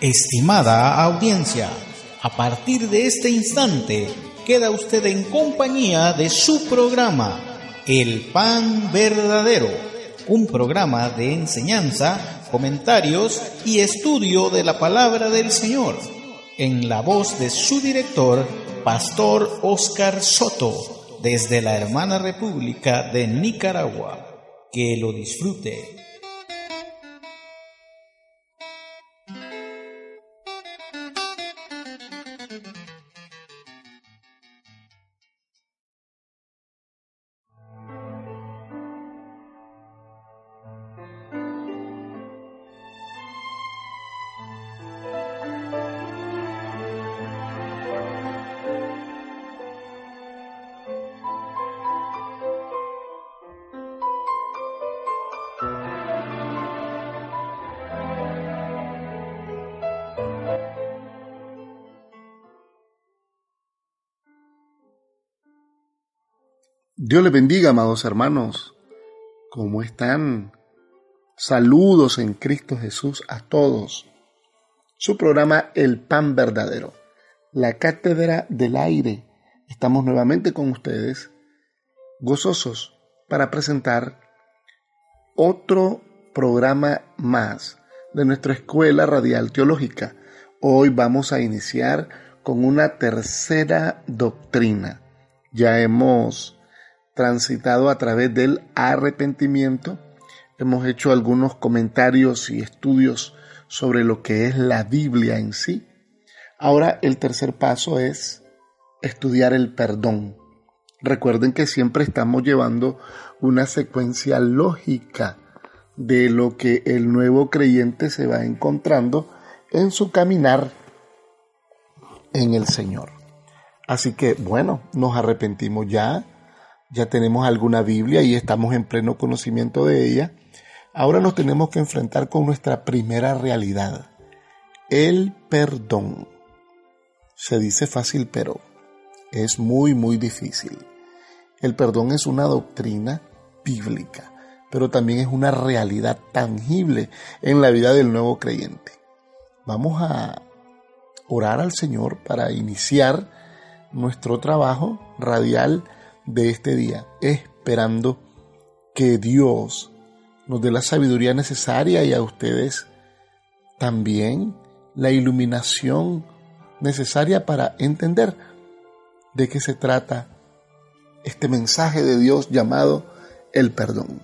Estimada audiencia, a partir de este instante queda usted en compañía de su programa, El Pan Verdadero, un programa de enseñanza, comentarios y estudio de la palabra del Señor, en la voz de su director, Pastor Oscar Soto, desde la hermana República de Nicaragua. Que lo disfrute. Dios les bendiga, amados hermanos. ¿Cómo están? Saludos en Cristo Jesús a todos. Su programa El Pan Verdadero, la cátedra del aire. Estamos nuevamente con ustedes, gozosos para presentar otro programa más de nuestra escuela radial teológica. Hoy vamos a iniciar con una tercera doctrina. Ya hemos transitado a través del arrepentimiento. Hemos hecho algunos comentarios y estudios sobre lo que es la Biblia en sí. Ahora el tercer paso es estudiar el perdón. Recuerden que siempre estamos llevando una secuencia lógica de lo que el nuevo creyente se va encontrando en su caminar en el Señor. Así que bueno, nos arrepentimos ya, ya tenemos alguna Biblia y estamos en pleno conocimiento de ella. Ahora nos tenemos que enfrentar con nuestra primera realidad, el perdón. Se dice fácil, pero es muy, muy difícil. El perdón es una doctrina bíblica, pero también es una realidad tangible en la vida del nuevo creyente. Vamos a orar al Señor para iniciar nuestro trabajo radial de este día, esperando que Dios nos dé la sabiduría necesaria y a ustedes también la iluminación necesaria para entender de qué se trata este mensaje de Dios llamado el perdón.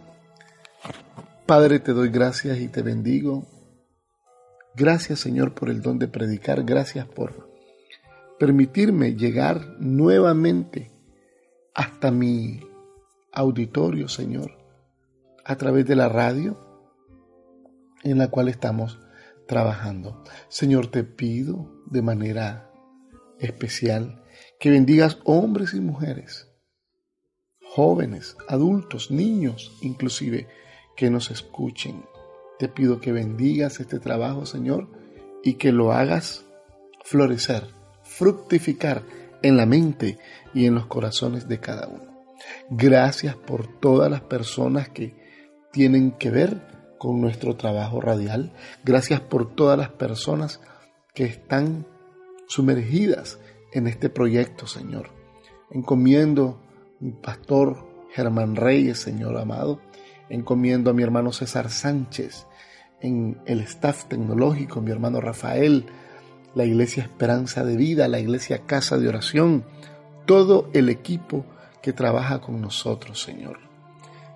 Padre, te doy gracias y te bendigo. Gracias Señor por el don de predicar, gracias por permitirme llegar nuevamente hasta mi auditorio, Señor, a través de la radio en la cual estamos trabajando. Señor, te pido de manera especial que bendigas hombres y mujeres, jóvenes, adultos, niños, inclusive, que nos escuchen. Te pido que bendigas este trabajo, Señor, y que lo hagas florecer, fructificar en la mente y en los corazones de cada uno. Gracias por todas las personas que tienen que ver con nuestro trabajo radial. Gracias por todas las personas que están sumergidas en este proyecto, Señor. Encomiendo mi pastor Germán Reyes, Señor amado. Encomiendo a mi hermano César Sánchez en el staff tecnológico, mi hermano Rafael, la Iglesia Esperanza de Vida, la Iglesia Casa de Oración, todo el equipo que trabaja con nosotros, Señor.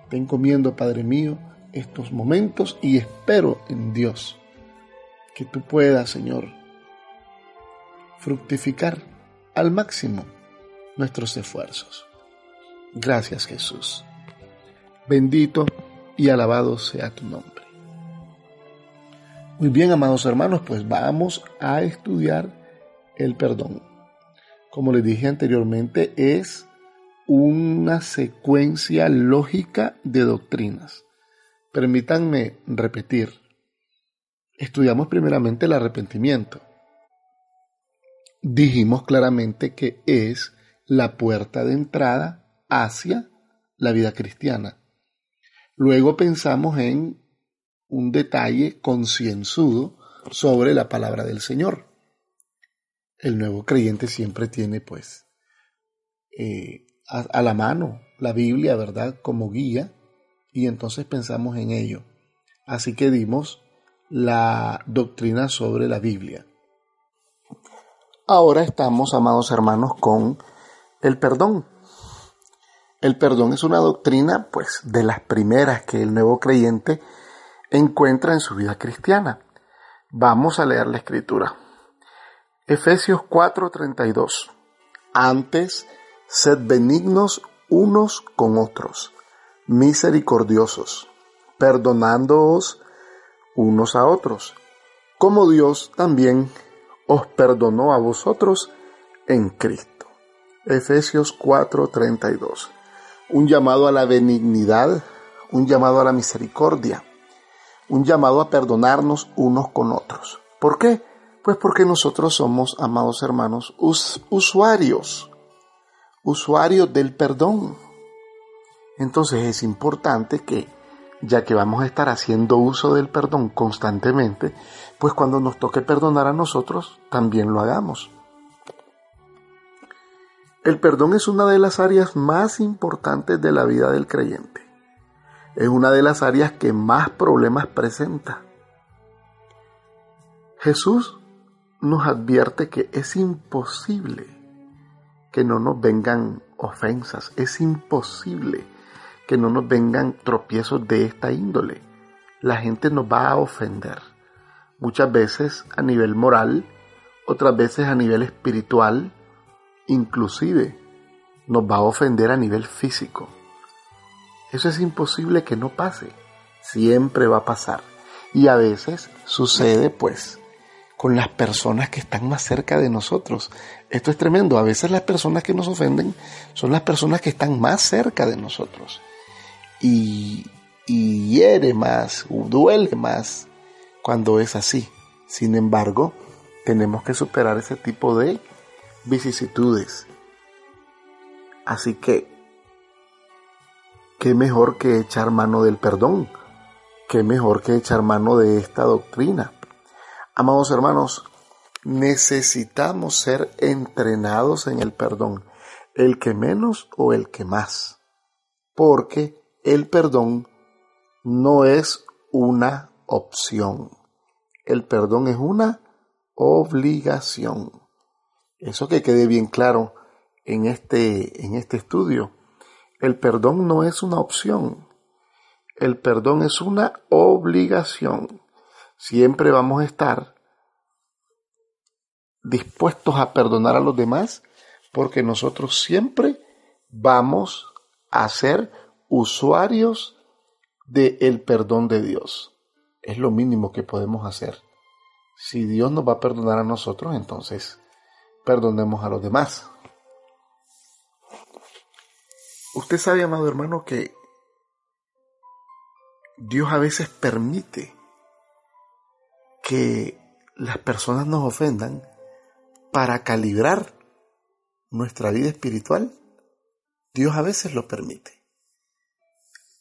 Te encomiendo, Padre mío, estos momentos y espero en Dios que tú puedas, Señor, fructificar al máximo nuestros esfuerzos. Gracias, Jesús. Bendito y alabado sea tu nombre. Muy bien, amados hermanos, pues vamos a estudiar el perdón. Como les dije anteriormente, es una secuencia lógica de doctrinas. Permítanme repetir. Estudiamos primeramente el arrepentimiento. Dijimos claramente que es la puerta de entrada hacia la vida cristiana. Luego pensamos en un detalle concienzudo sobre la palabra del Señor. El nuevo creyente siempre tiene pues eh, a, la mano la Biblia, ¿verdad? Como guía y entonces pensamos en ello. Así que dimos la doctrina sobre la Biblia. Ahora estamos, amados hermanos, con el perdón. El perdón es una doctrina, pues, de las primeras que el nuevo creyente encuentra en su vida cristiana. Vamos a leer la escritura. Efesios 4:32. Antes, sed benignos unos con otros, misericordiosos, perdonándoos unos a otros, como Dios también os perdonó a vosotros en Cristo. Efesios 4:32. Un llamado a la benignidad, un llamado a la misericordia, un llamado a perdonarnos unos con otros. ¿Por qué? Pues porque nosotros somos, amados hermanos, usuarios, usuarios del perdón. Entonces es importante que, ya que vamos a estar haciendo uso del perdón constantemente, pues cuando nos toque perdonar a nosotros, también lo hagamos. El perdón es una de las áreas más importantes de la vida del creyente es una de las áreas que más problemas presenta. Jesús nos advierte que es imposible que no nos vengan ofensas, es imposible que no nos vengan tropiezos de esta índole. La gente nos va a ofender, muchas veces a nivel moral, otras veces a nivel espiritual, inclusive nos va a ofender a nivel físico. Eso es imposible que no pase. Siempre va a pasar. Y a veces sucede pues con las personas que están más cerca de nosotros. Esto es tremendo. A veces las personas que nos ofenden son las personas que están más cerca de nosotros. Y, hiere más, duele más cuando es así. Sin embargo, tenemos que superar ese tipo de vicisitudes. Así que qué mejor que echar mano del perdón, qué mejor que echar mano de esta doctrina. Amados hermanos, necesitamos ser entrenados en el perdón, el que menos o el que más, porque el perdón no es una opción, el perdón es una obligación. Eso que quede bien claro en este, en este estudio. El perdón no es una opción. El perdón es una obligación. Siempre vamos a estar dispuestos a perdonar a los demás porque nosotros siempre vamos a ser usuarios del perdón de Dios. Es lo mínimo que podemos hacer. Si Dios nos va a perdonar a nosotros, entonces perdonemos a los demás. Usted sabe, amado hermano, que Dios a veces permite que las personas nos ofendan para calibrar nuestra vida espiritual. Dios a veces lo permite.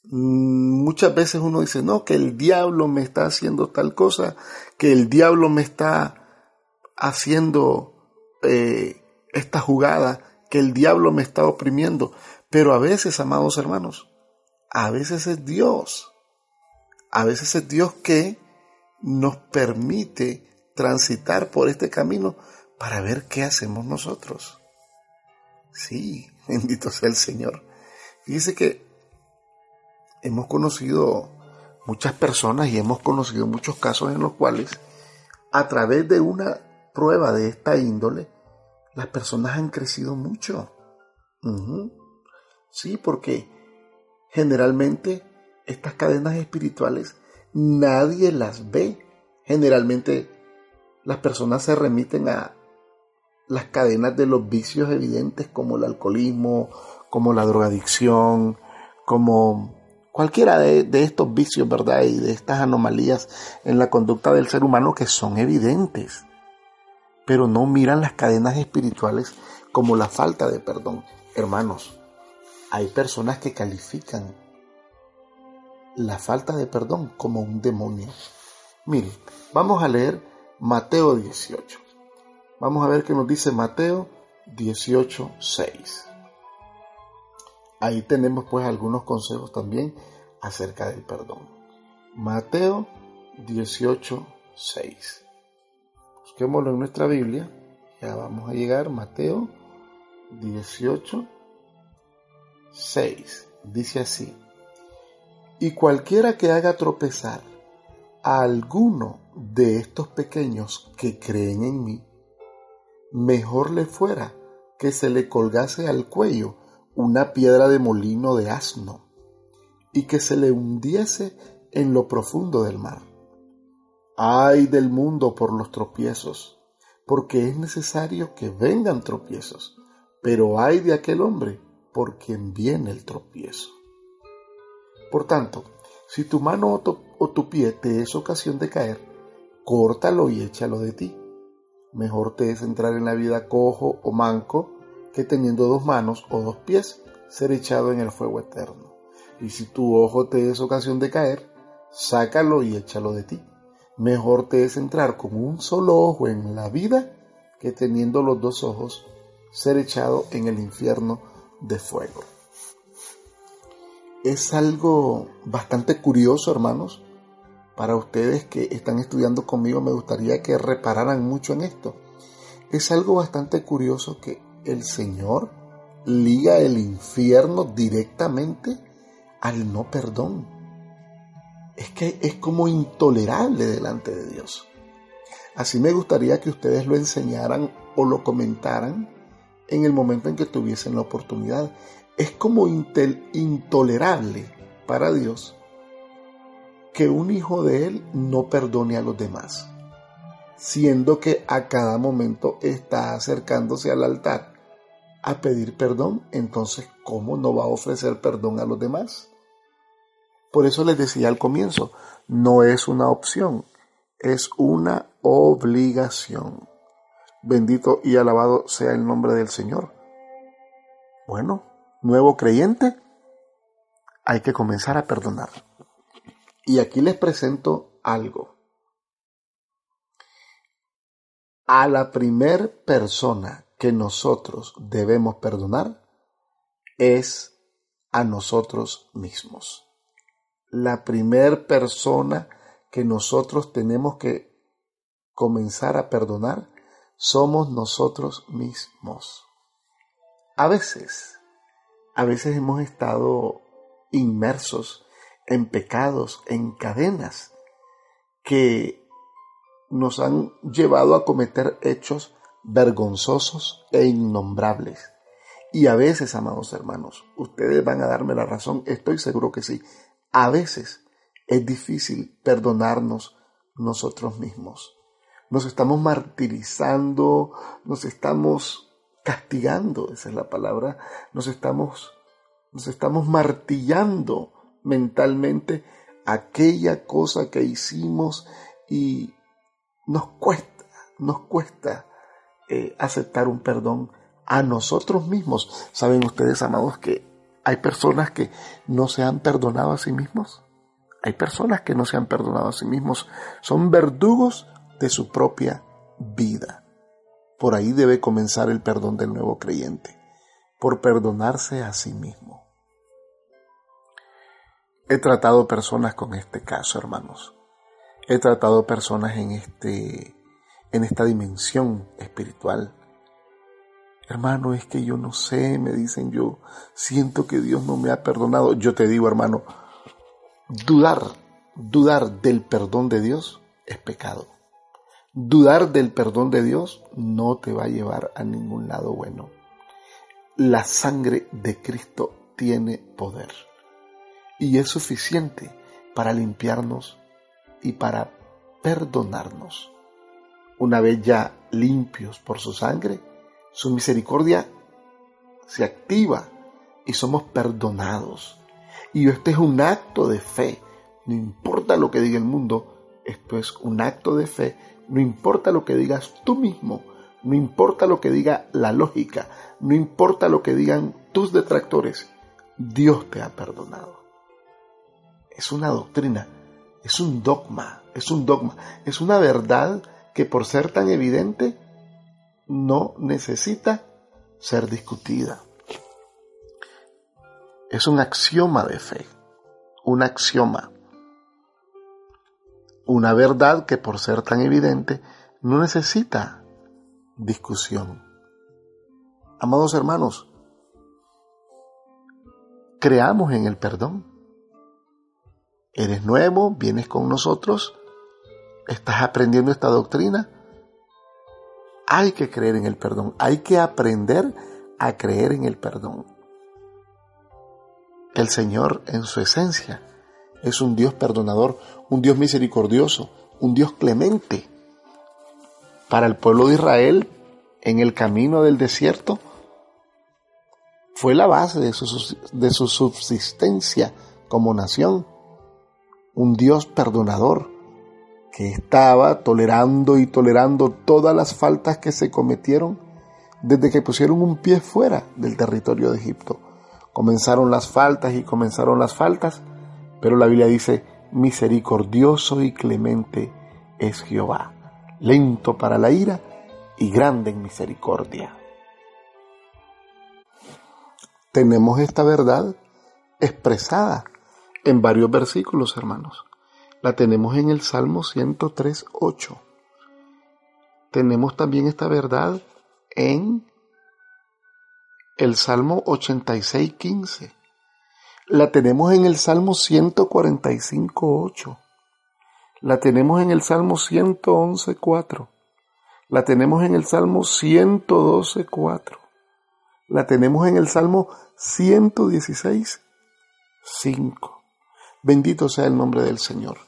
Mm, muchas veces uno dice, no, que el diablo me está haciendo tal cosa, que el diablo me está haciendo eh, esta jugada, que el diablo me está oprimiendo. Pero a veces, amados hermanos, a veces es Dios. A veces es Dios que nos permite transitar por este camino para ver qué hacemos nosotros. Sí, bendito sea el Señor. Fíjese que hemos conocido muchas personas y hemos conocido muchos casos en los cuales a través de una prueba de esta índole, las personas han crecido mucho. Sí, porque generalmente estas cadenas espirituales nadie las ve. Generalmente las personas se remiten a las cadenas de los vicios evidentes como el alcoholismo, como la drogadicción, como cualquiera de, estos vicios, ¿verdad? Y de estas anomalías en la conducta del ser humano que son evidentes, pero no miran las cadenas espirituales como la falta de perdón. Hermanos, hay personas que califican la falta de perdón como un demonio. Mire, vamos a leer Mateo 18. Vamos a ver qué nos dice Mateo 18, 6. Ahí tenemos pues algunos consejos también acerca del perdón. Mateo 18, 6. Busquémoslo en nuestra Biblia. Ya vamos a llegar. Mateo 18, 6. Dice así. Y cualquiera que haga tropezar a alguno de estos pequeños que creen en mí, mejor le fuera que se le colgase al cuello una piedra de molino de asno y que se le hundiese en lo profundo del mar. Ay del mundo por los tropiezos, porque es necesario que vengan tropiezos, pero ay de aquel hombre por quien viene el tropiezo. Por tanto, si tu mano o tu, o tu pie te es ocasión de caer, córtalo y échalo de ti. Mejor te es entrar en la vida cojo o manco que teniendo dos manos o dos pies ser echado en el fuego eterno. Y si tu ojo te es ocasión de caer, sácalo y échalo de ti. Mejor te es entrar con un solo ojo en la vida que teniendo los dos ojos ser echado en el infierno de fuego. Es algo bastante curioso, hermanos. Para ustedes que están estudiando conmigo, me gustaría que repararan mucho en esto. Es algo bastante curioso que el Señor liga el infierno directamente al no perdón. Es que es como intolerable delante de Dios. Así me gustaría que ustedes lo enseñaran o lo comentaran en el momento en que tuviesen la oportunidad. Es como intolerable para Dios que un hijo de Él no perdone a los demás, siendo que a cada momento está acercándose al altar a pedir perdón, entonces ¿cómo no va a ofrecer perdón a los demás? Por eso les decía al comienzo, no es una opción, es una obligación. Bendito y alabado sea el nombre del Señor. Bueno, nuevo creyente, hay que comenzar a perdonar. Y aquí les presento algo. A la primer persona que nosotros debemos perdonar es a nosotros mismos. La primer persona que nosotros tenemos que comenzar a perdonar somos nosotros mismos. A veces, a veces hemos estado inmersos en pecados, en cadenas que nos han llevado a cometer hechos vergonzosos e innombrables. Y a veces, amados hermanos, ustedes van a darme la razón, estoy seguro que sí, a veces es difícil perdonarnos nosotros mismos. Nos estamos martirizando, nos estamos castigando, esa es la palabra, nos estamos, nos estamos martillando mentalmente aquella cosa que hicimos y nos cuesta, nos cuesta eh, aceptar un perdón a nosotros mismos. ¿Saben ustedes, amados, que hay personas que no se han perdonado a sí mismos? Hay personas que no se han perdonado a sí mismos. Son verdugos de su propia vida. Por ahí debe comenzar el perdón del nuevo creyente, por perdonarse a sí mismo. He tratado personas con este caso, hermanos. He tratado personas en este en esta dimensión espiritual. Hermano, es que yo no sé, me dicen yo, siento que Dios no me ha perdonado. Yo te digo, hermano, dudar, dudar del perdón de Dios es pecado. Dudar del perdón de Dios no te va a llevar a ningún lado bueno. La sangre de Cristo tiene poder y es suficiente para limpiarnos y para perdonarnos. Una vez ya limpios por su sangre, su misericordia se activa y somos perdonados. Y este es un acto de fe. No importa lo que diga el mundo, esto es un acto de fe. No importa lo que digas tú mismo, no importa lo que diga la lógica, no importa lo que digan tus detractores, Dios te ha perdonado. es una doctrina, es un dogma, es un dogma, es una verdad que por ser tan evidente no necesita ser discutida. Es un axioma de fe, un axioma, una verdad que por ser tan evidente no necesita discusión. Amados hermanos, creamos en el perdón. Eres nuevo, vienes con nosotros, estás aprendiendo esta doctrina. Hay que creer en el perdón, hay que aprender a creer en el perdón. El Señor en su esencia es un Dios perdonador, un Dios misericordioso, un Dios clemente. Para el pueblo de Israel, en el camino del desierto, fue la base de su, de su subsistencia como nación. Un Dios perdonador que estaba tolerando y tolerando todas las faltas que se cometieron desde que pusieron un pie fuera del territorio de Egipto. Comenzaron las faltas y comenzaron las faltas, pero la Biblia dice, misericordioso y clemente es Jehová, lento para la ira y grande en misericordia tenemos esta verdad expresada en varios versículos, hermanos. La tenemos en el Salmo 103, 8. Tenemos también esta verdad en el Salmo 86, 15. La tenemos en el Salmo 145, 8. La tenemos en el Salmo 111, 4. La tenemos en el Salmo 112, 4 la tenemos en el Salmo 116, 5. Bendito sea el nombre del Señor.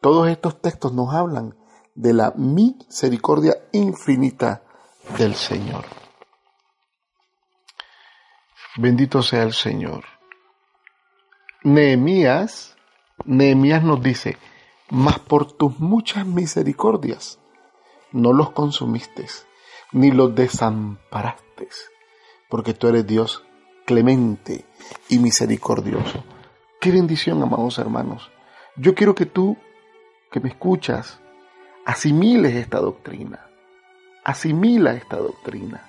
Todos estos textos nos hablan de la misericordia infinita del Señor. Bendito sea el Señor. Nehemías, Nehemías nos dice, mas por tus muchas misericordias no los consumiste, ni los desamparaste porque tú eres Dios clemente y misericordioso. Qué bendición, amados hermanos. Yo quiero que tú, que me escuchas, asimiles esta doctrina. Asimila esta doctrina.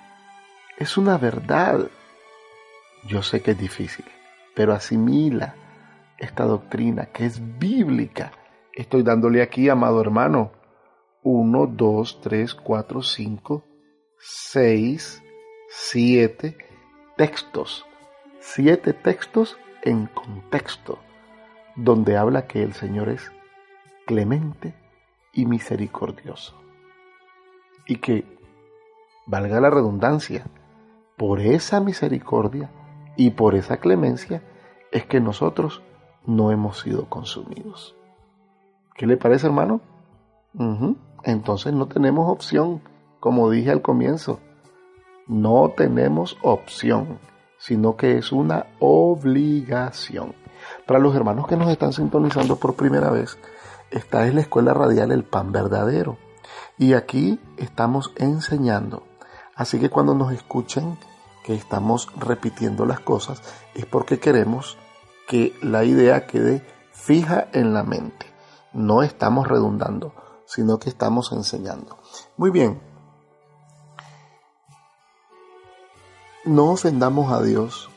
Es una verdad. Yo sé que es difícil, pero asimila esta doctrina que es bíblica. Estoy dándole aquí, amado hermano, 1, 2, 3, 4, 5, 6, siete textos, siete textos en contexto, donde habla que el Señor es clemente y misericordioso. Y que, valga la redundancia, por esa misericordia y por esa clemencia es que nosotros no hemos sido consumidos. ¿Qué le parece, hermano? Entonces no tenemos opción, como dije al comienzo. No tenemos opción, sino que es una obligación. Para los hermanos que nos están sintonizando por primera vez, esta es la escuela radial El Pan Verdadero. Y aquí estamos enseñando. Así que cuando nos escuchen que estamos repitiendo las cosas, es porque queremos que la idea quede fija en la mente. No estamos redundando, sino que estamos enseñando. Muy bien, No ofendamos a Dios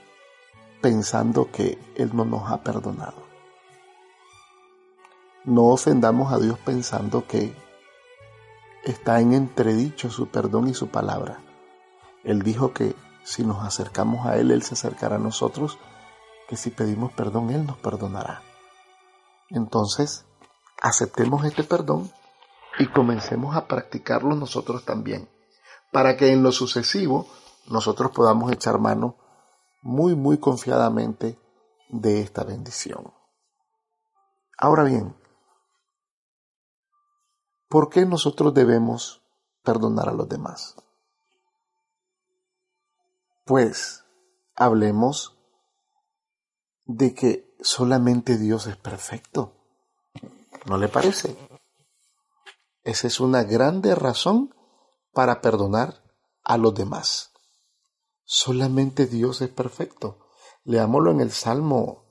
pensando que Él no nos ha perdonado. No ofendamos a Dios pensando que está en entredicho su perdón y su palabra. Él dijo que si nos acercamos a Él, Él se acercará a nosotros, que si pedimos perdón, Él nos perdonará. Entonces, aceptemos este perdón y comencemos a practicarlo nosotros también, para que en lo sucesivo nosotros podamos echar mano muy, muy confiadamente de esta bendición. Ahora bien, ¿por qué nosotros debemos perdonar a los demás? Pues hablemos de que solamente Dios es perfecto. ¿No le parece? Esa es una grande razón para perdonar a los demás. Solamente Dios es perfecto. Leámoslo en el Salmo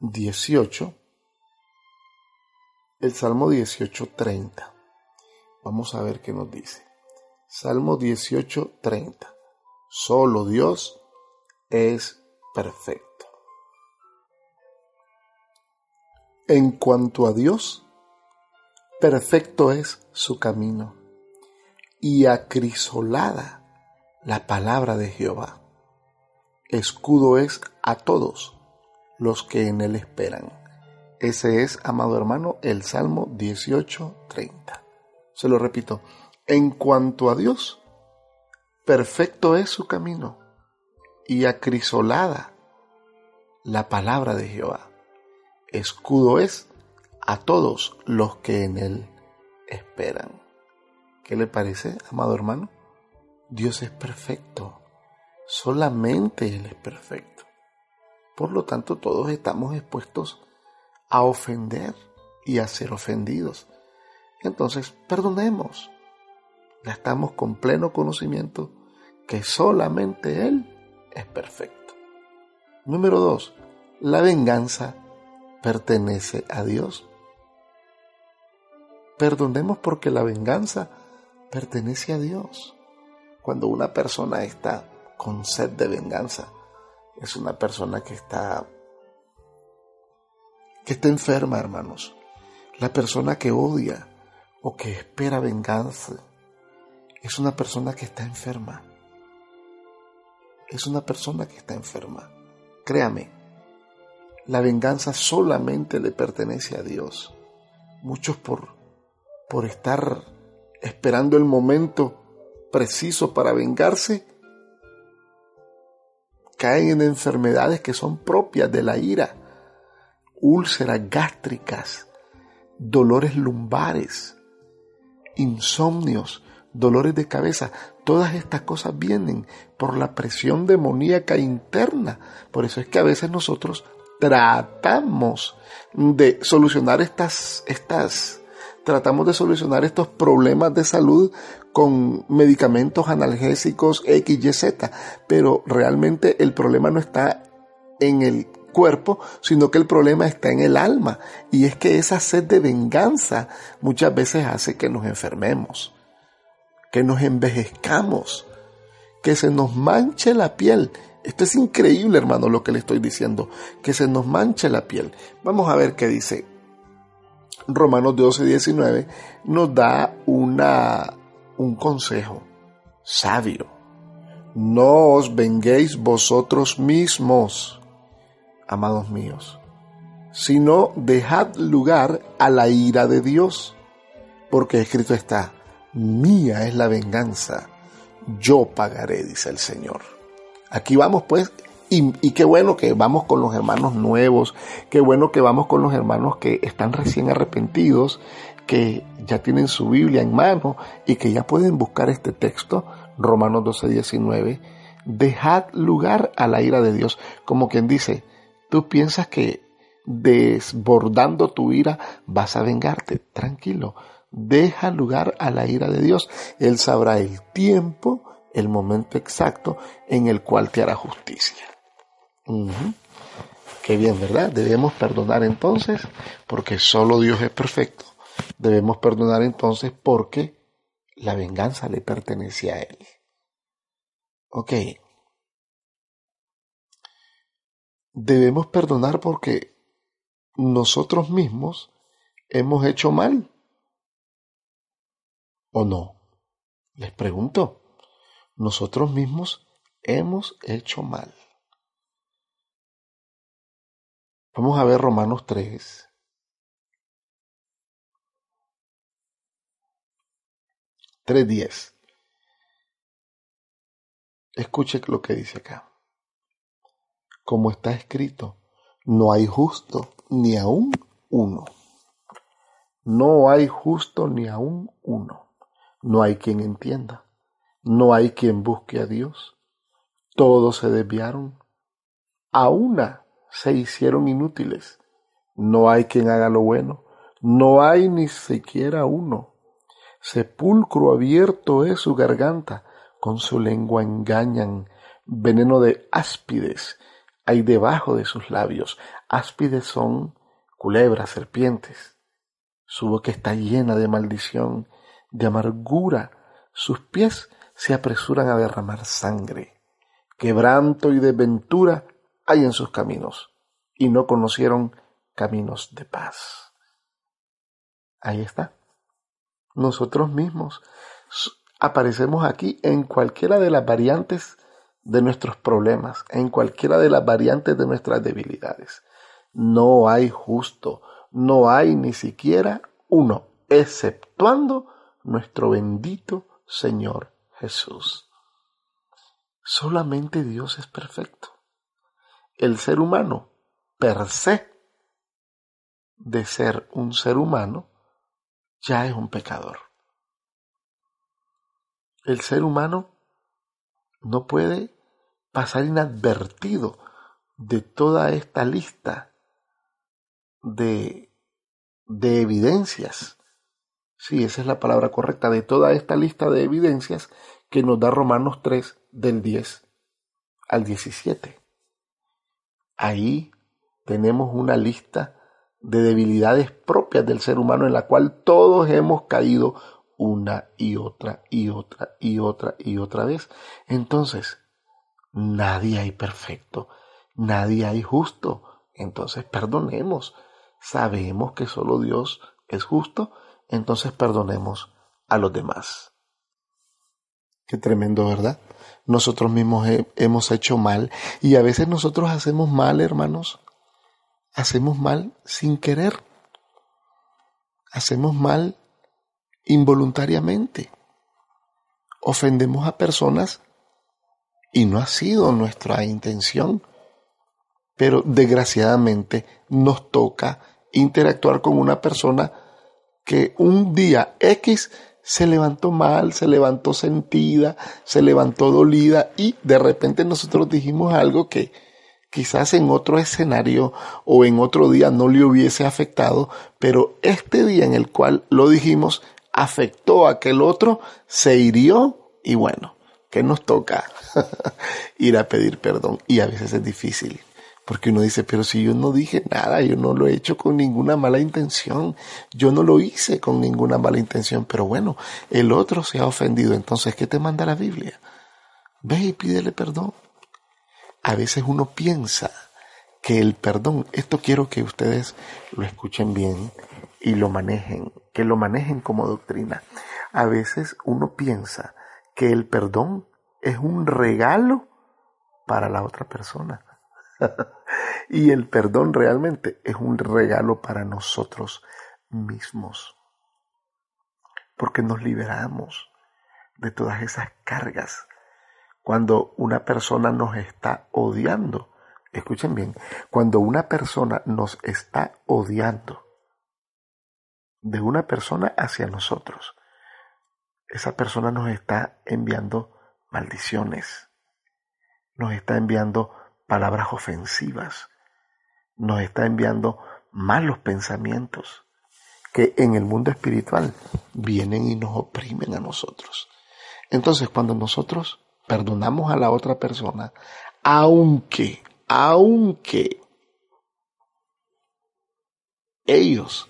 18, el Salmo 18.30. Vamos a ver qué nos dice. Salmo 18.30. Solo Dios es perfecto. En cuanto a Dios, perfecto es su camino y acrisolada la palabra de Jehová. Escudo es a todos los que en él esperan. Ese es, amado hermano, el Salmo 18.30. Se lo repito, en cuanto a Dios, perfecto es su camino y acrisolada la palabra de Jehová. Escudo es a todos los que en él esperan. ¿Qué le parece, amado hermano? Dios es perfecto. Solamente Él es perfecto. Por lo tanto, todos estamos expuestos a ofender y a ser ofendidos. Entonces, perdonemos. Ya estamos con pleno conocimiento que solamente Él es perfecto. Número dos, la venganza pertenece a Dios. Perdonemos porque la venganza pertenece a Dios. Cuando una persona está con sed de venganza, es una persona que está que está enferma, hermanos. La persona que odia o que espera venganza es una persona que está enferma. Es una persona que está enferma. Créame, la venganza solamente le pertenece a Dios. Muchos por, por estar esperando el momento preciso para vengarse, caen en enfermedades que son propias de la ira, úlceras gástricas, dolores lumbares, insomnios, dolores de cabeza. Todas estas cosas vienen por la presión demoníaca interna. Por eso es que a veces nosotros tratamos de solucionar estas, estas tratamos de solucionar estos problemas de salud con medicamentos analgésicos X, Y, Z, pero realmente el problema no está en el cuerpo, sino que el problema está en el alma. Y es que esa sed de venganza muchas veces hace que nos enfermemos, que nos envejezcamos, que se nos manche la piel. Esto es increíble, hermano, lo que le estoy diciendo, que se nos manche la piel. Vamos a ver qué dice Romanos 12, 19, nos da una, un consejo sabio. No os venguéis vosotros mismos, amados míos, sino dejad lugar a la ira de Dios, porque escrito está, mía es la venganza, yo pagaré, dice el Señor. Aquí vamos pues y, qué bueno que vamos con los hermanos nuevos, qué bueno que vamos con los hermanos que están recién arrepentidos, que ya tienen su Biblia en mano y que ya pueden buscar este texto, Romanos 12, 19. Dejad lugar a la ira de Dios, como quien dice, tú piensas que desbordando tu ira vas a vengarte, tranquilo, deja lugar a la ira de Dios, Él sabrá el tiempo, el momento exacto en el cual te hará justicia. Qué bien, ¿verdad? Debemos perdonar entonces porque solo Dios es perfecto. Debemos perdonar entonces porque la venganza le pertenece a Él. Ok. Debemos perdonar porque nosotros mismos hemos hecho mal. ¿O no? Les pregunto. Nosotros mismos hemos hecho mal. Vamos a ver Romanos 3. Tres diez. Escuche lo que dice acá. Como está escrito, no hay justo ni aún uno. No hay justo ni aún uno. No hay quien entienda. No hay quien busque a Dios. Todos se desviaron. A una se hicieron inútiles. No hay quien haga lo bueno, no hay ni siquiera uno. Sepulcro abierto es su garganta, con su lengua engañan, veneno de áspides hay debajo de sus labios. Áspides son culebras, serpientes. Su boca está llena de maldición, de amargura. Sus pies se apresuran a derramar sangre. Quebranto y desventura hay en sus caminos, y no conocieron caminos de paz. Ahí está. Nosotros mismos aparecemos aquí en cualquiera de las variantes de nuestros problemas, en cualquiera de las variantes de nuestras debilidades. No hay justo, no hay ni siquiera uno, exceptuando nuestro bendito Señor Jesús. Solamente Dios es perfecto. El ser humano, per se, de ser un ser humano, ya es un pecador. El ser humano no puede pasar inadvertido de toda esta lista de, de evidencias. Sí, esa es la palabra correcta, de toda esta lista de evidencias que nos da Romanos 3 del 10 al 17. Ahí tenemos una lista de debilidades propias del ser humano en la cual todos hemos caído una y otra y otra y otra y otra vez. Entonces, nadie hay perfecto, nadie hay justo. Entonces, perdonemos. Sabemos que solo Dios es justo, entonces perdonemos a los demás. Qué tremendo, ¿verdad? Nosotros mismos hemos hecho mal y a veces nosotros hacemos mal, hermanos, hacemos mal sin querer. Hacemos mal involuntariamente. Ofendemos a personas y no ha sido nuestra intención. Pero desgraciadamente nos toca interactuar con una persona que un día X se levantó mal, se levantó sentida, se levantó dolida y de repente nosotros dijimos algo que, quizás en otro escenario o en otro día no le hubiese afectado, pero este día en el cual lo dijimos afectó a aquel otro, se hirió y bueno, ¿qué nos toca? Ir a pedir perdón y a veces es difícil. Porque uno dice, pero si yo no dije nada, yo no lo he hecho con ninguna mala intención, yo no lo hice con ninguna mala intención, pero bueno, el otro se ha ofendido, entonces, ¿qué te manda la Biblia? Ve y pídele perdón a veces uno piensa que el perdón, esto quiero que ustedes lo escuchen bien y lo manejen, que lo manejen como doctrina. A veces uno piensa que el perdón es un regalo para la otra persona. y el perdón realmente es un regalo para nosotros mismos. Porque nos liberamos de todas esas cargas cuando una persona nos está odiando. Escuchen bien, cuando una persona nos está odiando de una persona hacia nosotros, esa persona nos está enviando maldiciones, nos está enviando palabras ofensivas, nos está enviando malos pensamientos que en el mundo espiritual vienen y nos oprimen a nosotros. Entonces, cuando nosotros perdonamos a la otra persona, aunque, aunque ellos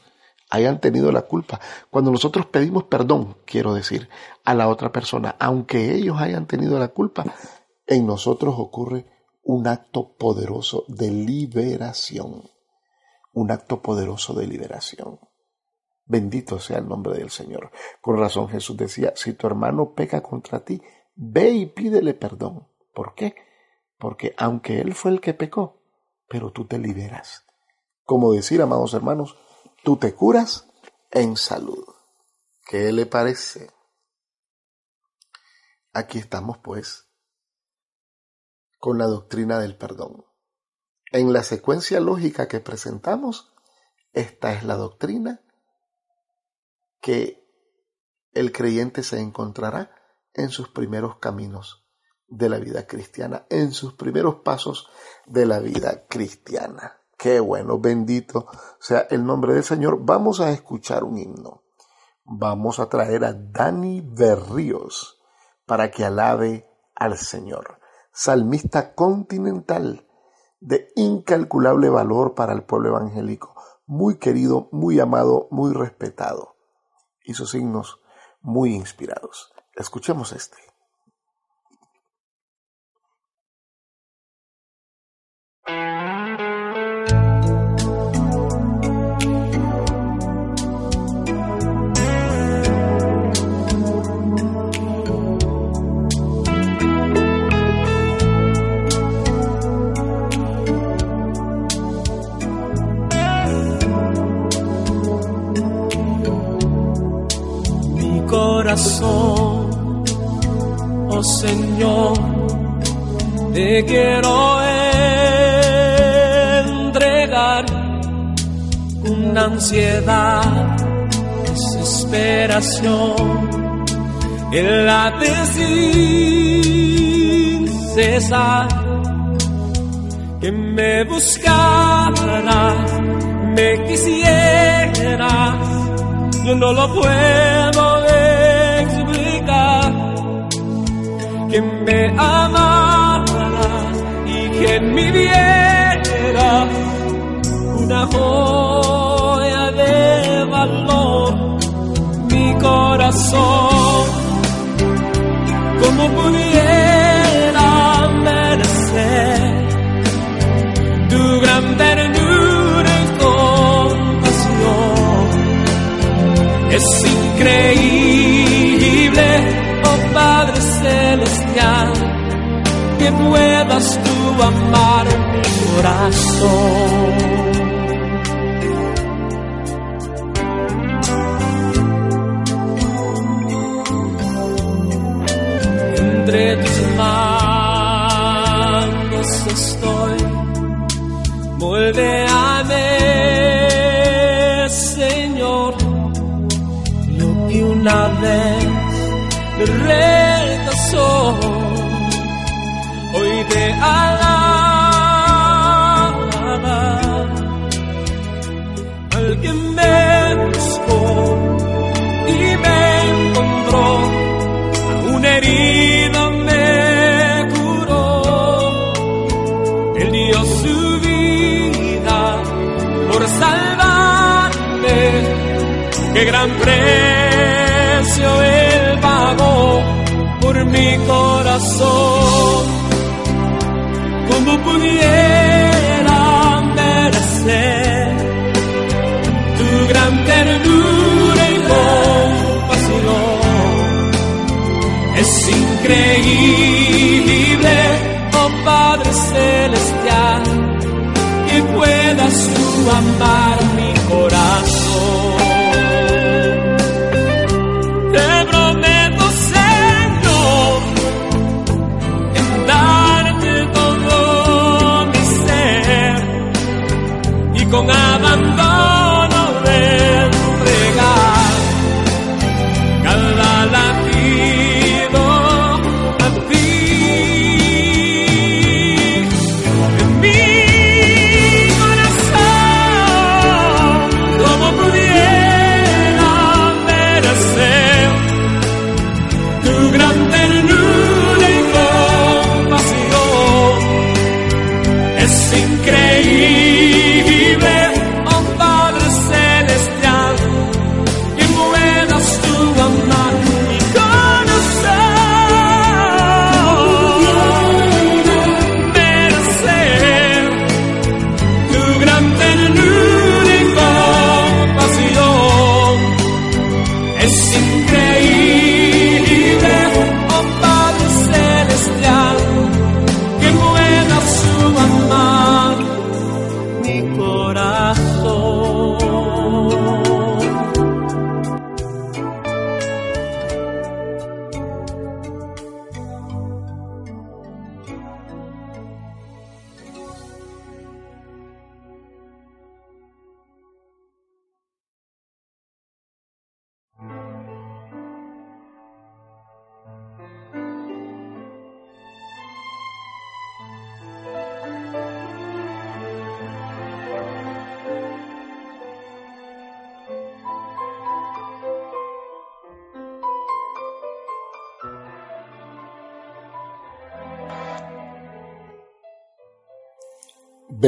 hayan tenido la culpa. Cuando nosotros pedimos perdón, quiero decir, a la otra persona, aunque ellos hayan tenido la culpa, en nosotros ocurre un acto poderoso de liberación. Un acto poderoso de liberación. Bendito sea el nombre del Señor. Con razón Jesús decía, si tu hermano peca contra ti, Ve y pídele perdón. ¿Por qué? Porque aunque Él fue el que pecó, pero tú te liberas. Como decir, amados hermanos, tú te curas en salud. ¿Qué le parece? Aquí estamos pues con la doctrina del perdón. En la secuencia lógica que presentamos, esta es la doctrina que el creyente se encontrará en sus primeros caminos de la vida cristiana, en sus primeros pasos de la vida cristiana. Qué bueno, bendito sea el nombre del Señor. Vamos a escuchar un himno. Vamos a traer a Dani Berríos para que alabe al Señor. Salmista continental de incalculable valor para el pueblo evangélico, muy querido, muy amado, muy respetado y sus signos muy inspirados. Escuchemos este. Ansiedad, desesperación, el late sin cesar, que me buscara, me quisiera, yo no lo puedo que me amara y que en mi viera una joya mi corazón, como pudiera merecer tu gran ternura y compasión. Es increíble Padre Celestial, que puedas tú amar mi corazón. Entre tus manos estoy, moldeame, Señor, lo que una vez rechazó, hoy te alaba corazón. Como pudiera merecer tu gran ternura y compasión. Es increíble, oh Padre Celestial, que puedas tú amar mi corazón.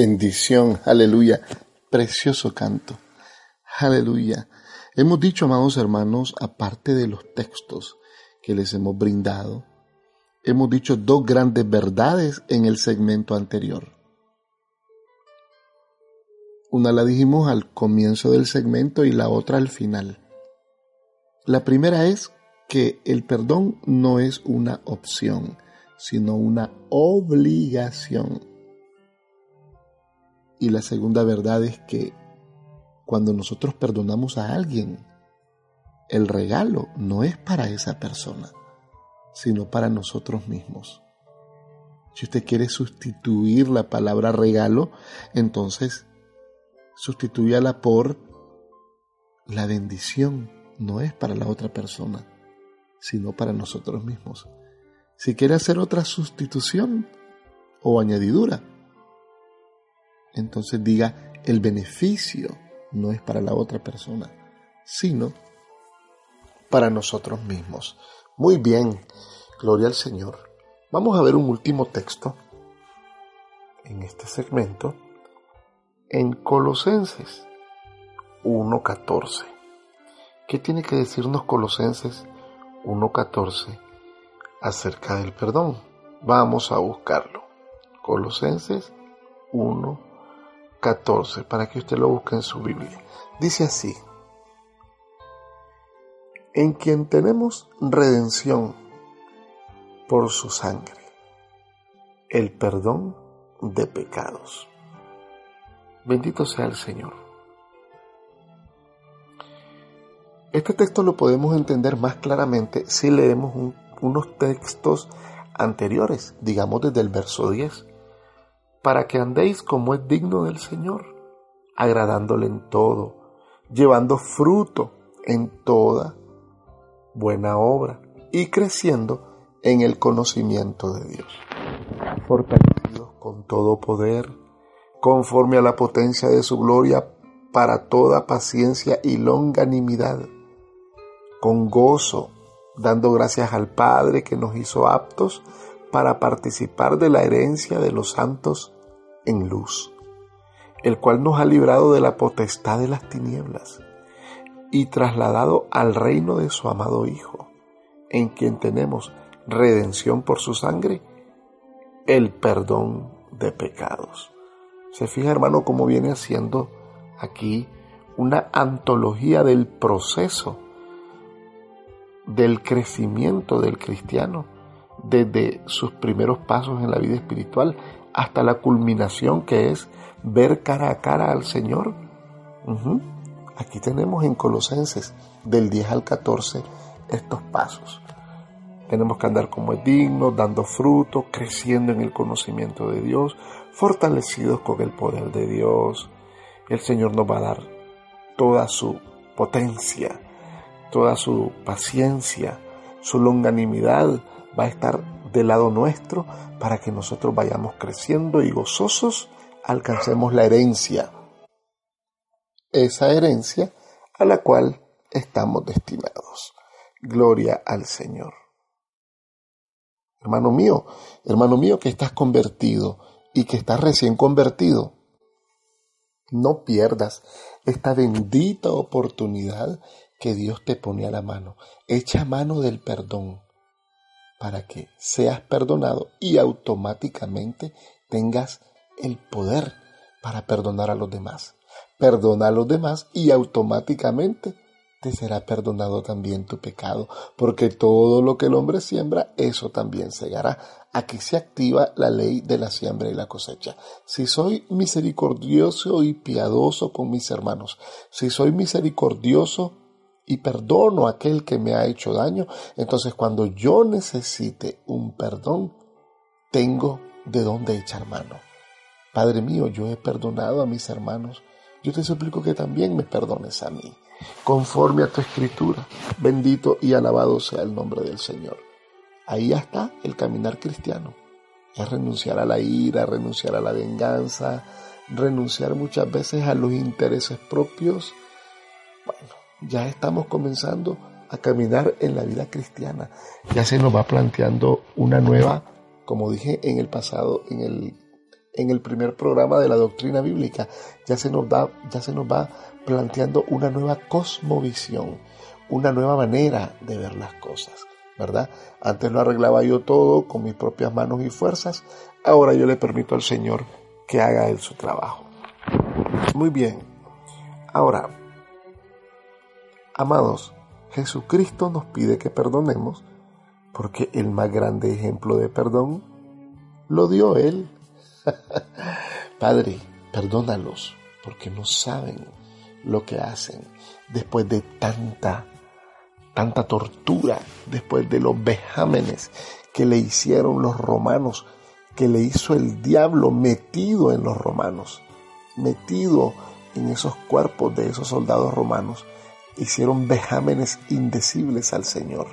Bendición, aleluya. Precioso canto. Aleluya. Hemos dicho, amados hermanos, aparte de los textos que les hemos brindado, hemos dicho dos grandes verdades en el segmento anterior. Una la dijimos al comienzo del segmento y la otra al final. La primera es que el perdón no es una opción, sino una obligación. Y la segunda verdad es que cuando nosotros perdonamos a alguien, el regalo no es para esa persona, sino para nosotros mismos. Si usted quiere sustituir la palabra regalo, entonces sustituyala por la bendición. No es para la otra persona, sino para nosotros mismos. Si quiere hacer otra sustitución o añadidura, entonces diga el beneficio no es para la otra persona, sino para nosotros mismos. Muy bien, gloria al Señor. Vamos a ver un último texto en este segmento en Colosenses 1.14. ¿Qué tiene que decirnos Colosenses 1.14 acerca del perdón? Vamos a buscarlo. Colosenses 1.14 para que usted lo busque en su Biblia. Dice así, en quien tenemos redención por su sangre, el perdón de pecados. Bendito sea el Señor. Este texto lo podemos entender más claramente si leemos unos textos anteriores, digamos desde el verso 10, para que andéis como es digno del Señor, agradándole en todo, llevando fruto en toda buena obra y creciendo en el conocimiento de Dios, fortalecidos con todo poder conforme a la potencia de su gloria, para toda paciencia y longanimidad, con gozo, dando gracias al Padre que nos hizo aptos para participar de la herencia de los santos en luz, el cual nos ha librado de la potestad de las tinieblas y trasladado al reino de su amado Hijo, en quien tenemos redención por su sangre, el perdón de pecados. Se fija, hermano, cómo viene haciendo aquí una antología del proceso del crecimiento del cristiano desde sus primeros pasos en la vida espiritual hasta la culminación que es ver cara a cara al Señor. Aquí tenemos en Colosenses del 10 al 14 estos pasos. Tenemos que andar como es digno, dando fruto, creciendo en el conocimiento de Dios, fortalecidos con el poder de Dios. El Señor nos va a dar toda su potencia, toda su paciencia, su longanimidad va a estar del lado nuestro para que nosotros vayamos creciendo y gozosos alcancemos la herencia. Esa herencia a la cual estamos destinados. Gloria al Señor. Hermano mío, hermano mío que estás convertido y que estás recién convertido, no pierdas esta bendita oportunidad que Dios te pone a la mano. Echa mano del perdón para que seas perdonado y automáticamente tengas el poder para perdonar a los demás. Perdona a los demás y automáticamente te será perdonado también tu pecado, porque todo lo que el hombre siembra, eso también segará. Aquí se activa la ley de la siembra y la cosecha. Si soy misericordioso y piadoso con mis hermanos, si soy misericordioso y perdono a aquel que me ha hecho daño, entonces cuando yo necesite un perdón, tengo de dónde echar mano. Padre mío, yo he perdonado a mis hermanos, yo te suplico que también me perdones a mí conforme a tu escritura. Bendito y alabado sea el nombre del Señor. Ahí está el caminar cristiano. Es renunciar a la ira, renunciar a la venganza, renunciar muchas veces a los intereses propios. Bueno, ya estamos comenzando a caminar en la vida cristiana. Ya se nos va planteando una nueva, como dije en el pasado, en el en el primer programa de la doctrina bíblica, ya se nos, da, ya se nos va planteando una nueva cosmovisión, una nueva manera de ver las cosas, ¿verdad? Antes lo arreglaba yo todo con mis propias manos y fuerzas, ahora yo le permito al Señor que haga él su trabajo. Muy bien, ahora, amados, Jesucristo nos pide que perdonemos porque el más grande ejemplo de perdón lo dio Él. Padre, perdónalos porque no saben lo que hacen después de tanta, tanta tortura, después de los vejámenes que le hicieron los romanos, que le hizo el diablo metido en los romanos, metido en esos cuerpos de esos soldados romanos, hicieron vejámenes indecibles al Señor.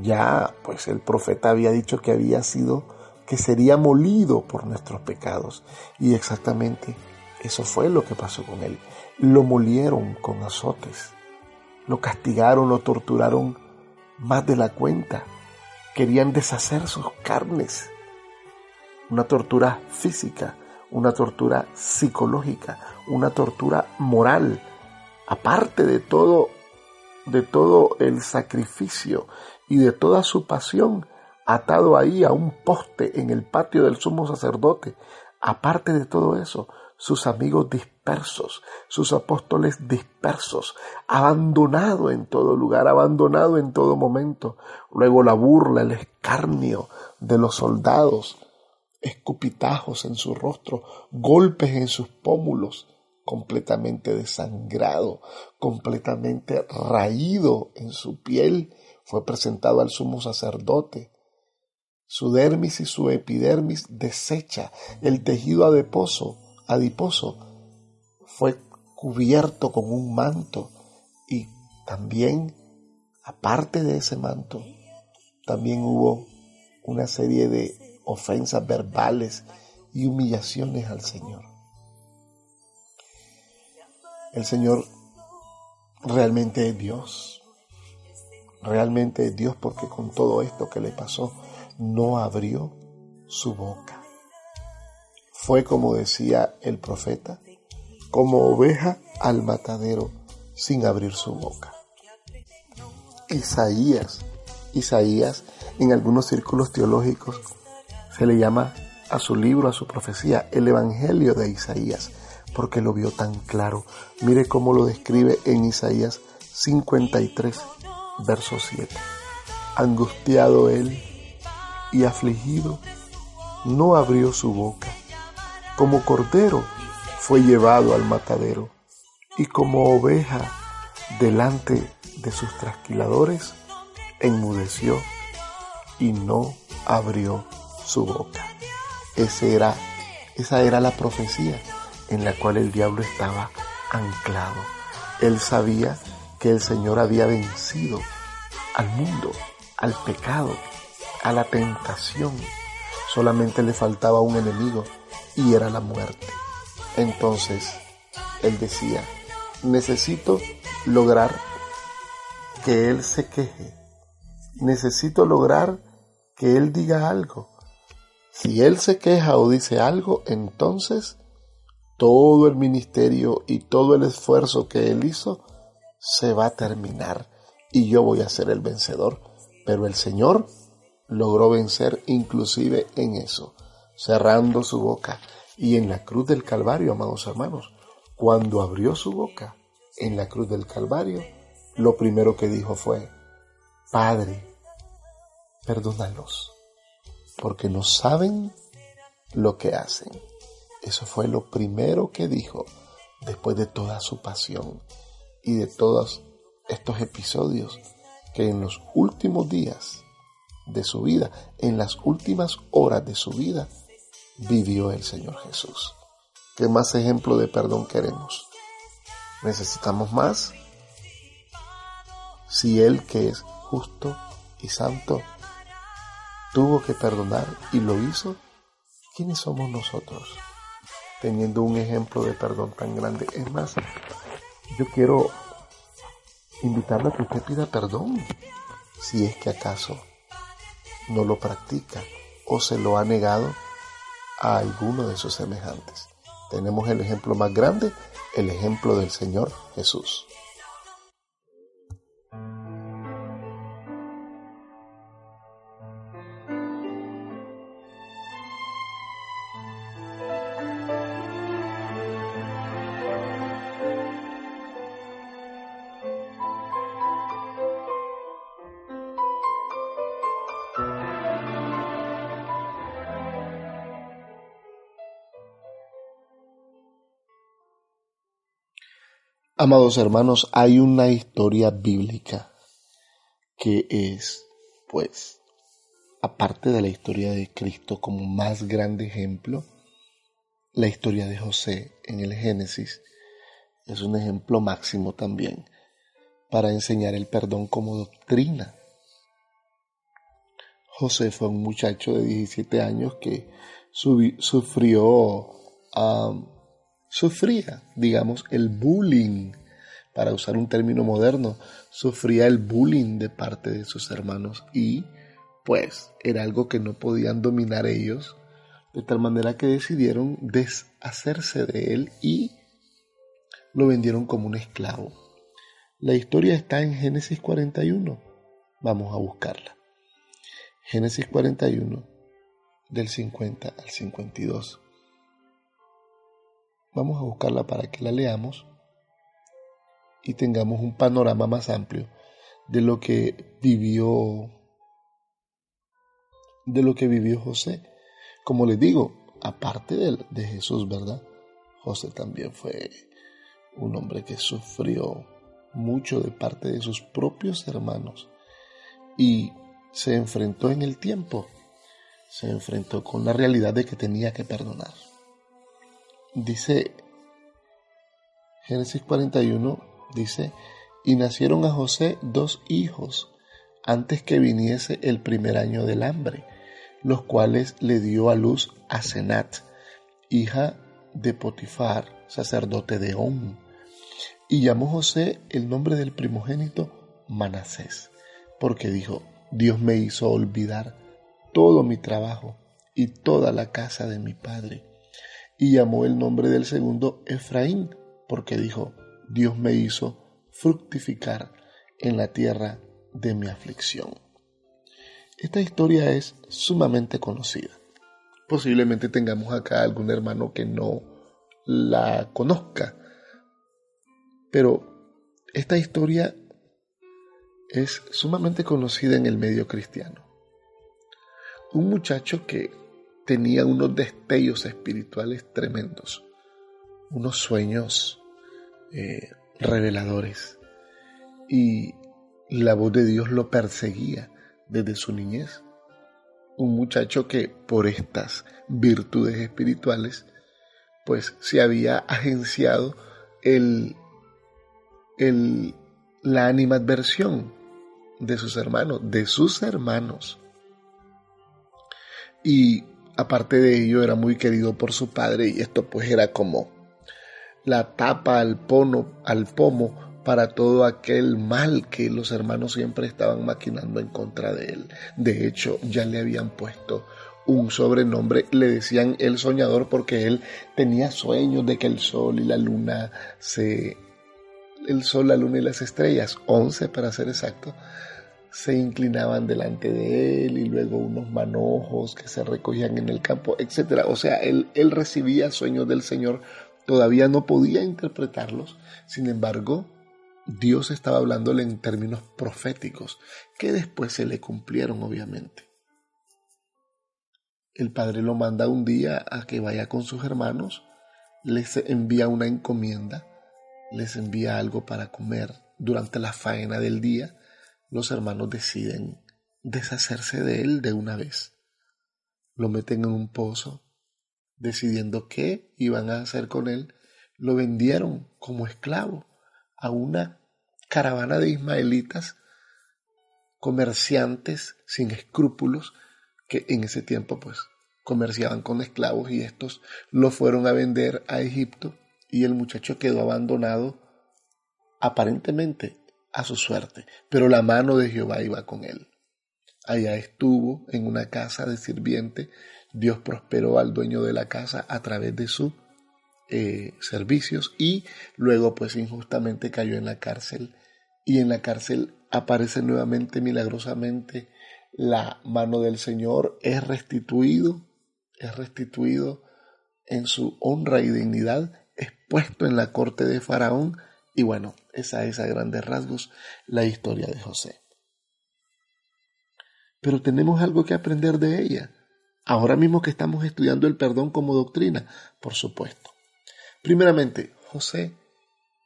Ya, pues el profeta había dicho que había sido, que sería molido por nuestros pecados. Y exactamente eso fue lo que pasó con él. Lo molieron con azotes. Lo castigaron, lo torturaron más de la cuenta. Querían deshacer sus carnes. Una tortura física, una tortura psicológica, una tortura moral. Aparte de todo, de todo el sacrificio y de toda su pasión, atado ahí a un poste en el patio del sumo sacerdote. Aparte de todo eso, sus amigos dispersos, sus apóstoles dispersos, abandonado en todo lugar, abandonado en todo momento. Luego la burla, el escarnio de los soldados, escupitajos en su rostro, golpes en sus pómulos, completamente desangrado, completamente raído en su piel, fue presentado al sumo sacerdote su dermis y su epidermis deshecha, el tejido adiposo, adiposo fue cubierto con un manto y también, aparte de ese manto, también hubo una serie de ofensas verbales y humillaciones al Señor. El Señor realmente es Dios, realmente es Dios porque con todo esto que le pasó, no abrió su boca. Fue como decía el profeta, como oveja al matadero sin abrir su boca. Isaías, Isaías en algunos círculos teológicos se le llama a su libro, a su profecía, el Evangelio de Isaías, porque lo vio tan claro. Mire cómo lo describe en Isaías 53, verso 7. Angustiado él y afligido, no abrió su boca. Como cordero fue llevado al matadero, y como oveja delante de sus trasquiladores, enmudeció y no abrió su boca. Ese era, esa era la profecía en la cual el diablo estaba anclado. Él sabía que el Señor había vencido al mundo, al pecado, a la tentación. Solamente le faltaba un enemigo y era la muerte. Entonces, él decía, necesito lograr que él se queje. Necesito lograr que él diga algo. Si él se queja o dice algo, entonces todo el ministerio y todo el esfuerzo que él hizo se va a terminar y yo voy a ser el vencedor. Pero el Señor logró vencer inclusive en eso, cerrando su boca. Y en la cruz del Calvario, amados hermanos, cuando abrió su boca en la cruz del Calvario, lo primero que dijo fue, Padre, perdónalos, porque no saben lo que hacen. Eso fue lo primero que dijo después de toda su pasión y de todos estos episodios que en los últimos días de su vida, en las últimas horas de su vida, vivió el Señor Jesús. ¿Qué más ejemplo de perdón queremos? ¿Necesitamos más? Si Él que es justo y santo tuvo que perdonar y lo hizo, ¿quiénes somos nosotros? Teniendo un ejemplo de perdón tan grande. Es más, yo quiero invitarle a que usted pida perdón si es que acaso no lo practica o se lo ha negado a alguno de sus semejantes. Tenemos el ejemplo más grande, el ejemplo del Señor Jesús. Amados hermanos, hay una historia bíblica que es, pues, aparte de la historia de Cristo como más grande ejemplo, la historia de José en el Génesis es un ejemplo máximo también para enseñar el perdón como doctrina. José fue un muchacho de 17 años que sufrió sufría, digamos, el bullying, para usar un término moderno, sufría el bullying de parte de sus hermanos y pues era algo que no podían dominar ellos, de tal manera que decidieron deshacerse de él y lo vendieron como un esclavo. La historia está en Génesis 41. Vamos a buscarla. Génesis 41, del 50 al 52. Vamos a buscarla para que la leamos y tengamos un panorama más amplio de lo que vivió de lo que vivió José. Como les digo, aparte de, de Jesús, ¿verdad? José también fue un hombre que sufrió mucho de parte de sus propios hermanos y se enfrentó en el tiempo, se enfrentó con la realidad de que tenía que perdonar. Dice Génesis 41, dice, y nacieron a José dos hijos antes que viniese el primer año del hambre, los cuales le dio a luz a Senat, hija de Potifar, sacerdote de On. Y llamó José el nombre del primogénito Manasés, porque dijo, Dios me hizo olvidar todo mi trabajo y toda la casa de mi padre y llamó el nombre del segundo Efraín, porque dijo, Dios me hizo fructificar en la tierra de mi aflicción. Esta historia es sumamente conocida. Posiblemente tengamos acá algún hermano que no la conozca, pero esta historia es sumamente conocida en el medio cristiano. Un muchacho que tenía unos destellos espirituales tremendos, unos sueños eh, reveladores. Y la voz de Dios lo perseguía desde su niñez. Un muchacho que por estas virtudes espirituales, pues se había agenciado el, el, la animadversión de sus hermanos, de sus hermanos. Y Aparte de ello, era muy querido por su padre y esto pues era como la tapa al, pono, al pomo para todo aquel mal que los hermanos siempre estaban maquinando en contra de él. De hecho, ya le habían puesto un sobrenombre, le decían el soñador porque él tenía sueños de que el sol y la luna se... El sol, la luna y las estrellas, once para ser exacto, se inclinaban delante de él y luego unos manojos que se recogían en el campo, etc. O sea, él, él recibía sueños del Señor, todavía no podía interpretarlos, sin embargo, Dios estaba hablándole en términos proféticos, que después se le cumplieron, obviamente. El padre lo manda un día a que vaya con sus hermanos, les envía una encomienda, les envía algo para comer durante la faena del día, los hermanos deciden deshacerse de él de una vez. Lo meten en un pozo, decidiendo qué iban a hacer con él. Lo vendieron como esclavo a una caravana de ismaelitas, comerciantes sin escrúpulos, que en ese tiempo pues comerciaban con esclavos y estos lo fueron a vender a Egipto y el muchacho quedó abandonado aparentemente a su suerte, pero la mano de Jehová iba con él. Allá estuvo en una casa de sirviente. Dios prosperó al dueño de la casa a través de sus eh, servicios y luego pues injustamente cayó en la cárcel y en la cárcel aparece nuevamente milagrosamente la mano del Señor, es restituido, es restituido en su honra y dignidad, es puesto en la corte de Faraón y bueno, esa es a grandes rasgos la historia de José. Pero tenemos algo que aprender de ella. Ahora mismo que estamos estudiando el perdón como doctrina, por supuesto. Primeramente, José,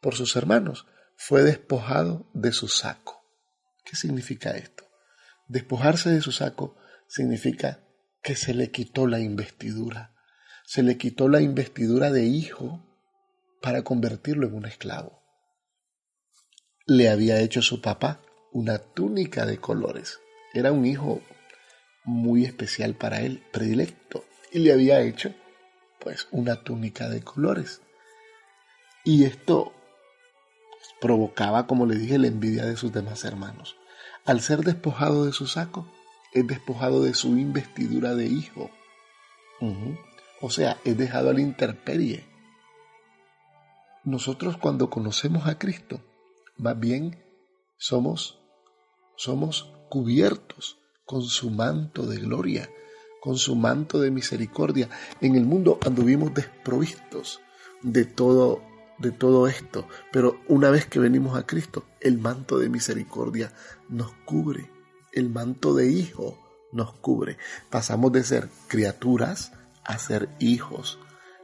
por sus hermanos, fue despojado de su saco. ¿Qué significa esto? Despojarse de su saco significa que se le quitó la investidura. Se le quitó la investidura de hijo para convertirlo en un esclavo. Le había hecho su papá una túnica de colores. Era un hijo muy especial para él, predilecto, y le había hecho pues una túnica de colores. Y esto provocaba, como le dije, la envidia de sus demás hermanos. Al ser despojado de su saco, es despojado de su investidura de hijo. O sea, es dejado a la intemperie. Nosotros cuando conocemos a Cristo, más bien somos, somos cubiertos con su manto de gloria, con su manto de misericordia. En el mundo anduvimos desprovistos de todo de todo esto, pero una vez que venimos a Cristo, el manto de misericordia nos cubre, el manto de hijo nos cubre. Pasamos de ser criaturas a ser hijos.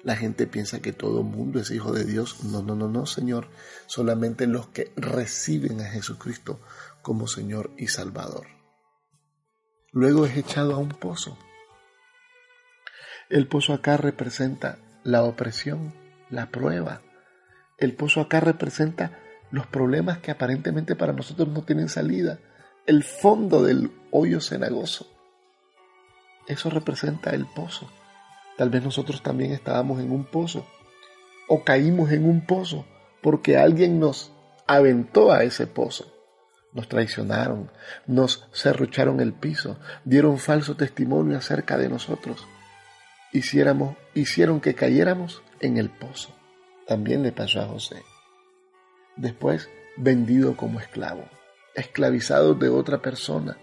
La gente piensa que todo mundo es hijo de Dios. No, no, no, no, Señor. Solamente los que reciben a Jesucristo como Señor y Salvador. Luego es echado a un pozo. El pozo acá representa la opresión, la prueba, el pozo acá representa los problemas que aparentemente para nosotros no tienen salida, el fondo del hoyo cenagoso. Eso representa el pozo. Tal vez nosotros también estábamos en un pozo o caímos en un pozo porque alguien nos aventó a ese pozo. Nos traicionaron, nos cerrucharon el piso, dieron falso testimonio acerca de nosotros. Hicieron que cayéramos en el pozo también le pasó a José. Después, vendido como esclavo, esclavizado de otra persona,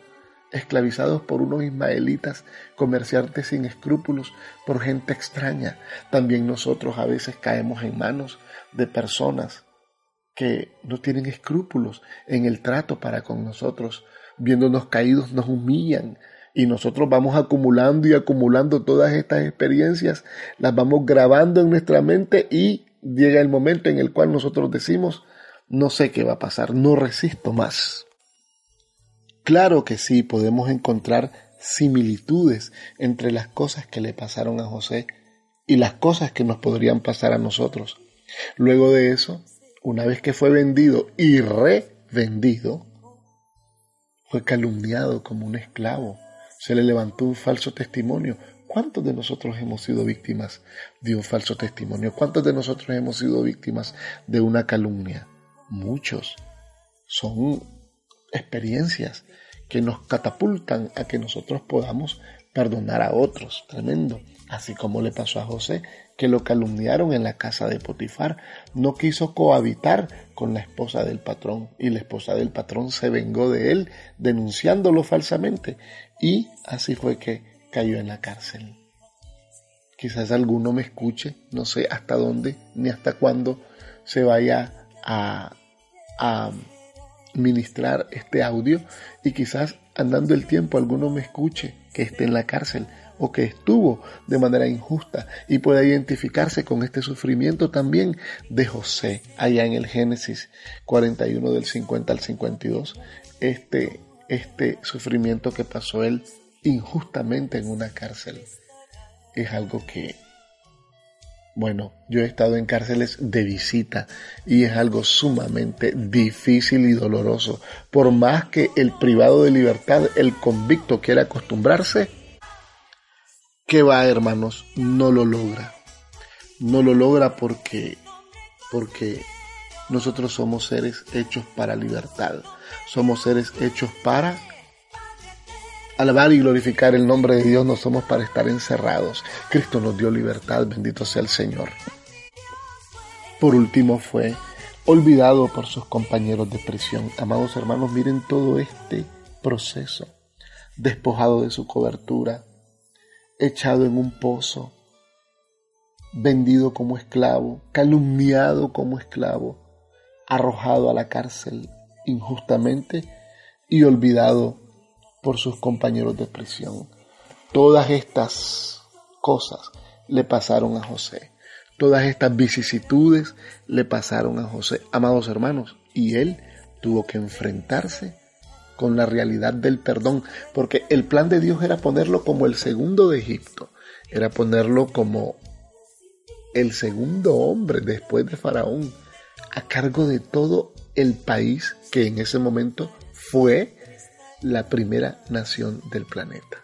esclavizados por unos ismaelitas, comerciantes sin escrúpulos, por gente extraña. También nosotros a veces caemos en manos de personas que no tienen escrúpulos en el trato para con nosotros. Viéndonos caídos nos humillan, y nosotros vamos acumulando y acumulando todas estas experiencias, las vamos grabando en nuestra mente y llega el momento en el cual nosotros decimos, no sé qué va a pasar, no resisto más. Claro que sí, podemos encontrar similitudes entre las cosas que le pasaron a José y las cosas que nos podrían pasar a nosotros. Luego de eso, una vez que fue vendido y revendido, fue calumniado como un esclavo, se le levantó un falso testimonio, ¿Cuántos de nosotros hemos sido víctimas de un falso testimonio? ¿Cuántos de nosotros hemos sido víctimas de una calumnia? Muchos. Son experiencias que nos catapultan a que nosotros podamos perdonar a otros. Tremendo. Así como le pasó a José, que lo calumniaron en la casa de Potifar. No quiso cohabitar con la esposa del patrón y la esposa del patrón se vengó de él denunciándolo falsamente. Y así fue que cayó en la cárcel. Quizás alguno me escuche, no sé hasta dónde ni hasta cuándo se vaya a, a ministrar este audio y quizás andando el tiempo alguno me escuche que esté en la cárcel o que estuvo de manera injusta y pueda identificarse con este sufrimiento también de José allá en el Génesis 41 del 50 al 52, este, este sufrimiento que pasó él injustamente en una cárcel. Es algo que, bueno, yo he estado en cárceles de visita y es algo sumamente difícil y doloroso. Por más que el privado de libertad, el convicto quiera acostumbrarse, ¿qué va, hermanos? No lo logra. No lo logra porque, porque nosotros somos seres hechos para libertad. Somos seres hechos para alabar y glorificar el nombre de Dios no somos para estar encerrados. Cristo nos dio libertad, bendito sea el Señor. Por último fue olvidado por sus compañeros de prisión. Amados hermanos, miren todo este proceso. Despojado de su cobertura, echado en un pozo, vendido como esclavo, calumniado como esclavo, arrojado a la cárcel injustamente y olvidado por sus compañeros de prisión. Todas estas cosas le pasaron a José. Todas estas vicisitudes le pasaron a José, amados hermanos, y él tuvo que enfrentarse con la realidad del perdón, porque el plan de Dios era ponerlo como el segundo de Egipto, era ponerlo como el segundo hombre después de Faraón, a cargo de todo el país que en ese momento fue la primera nación del planeta.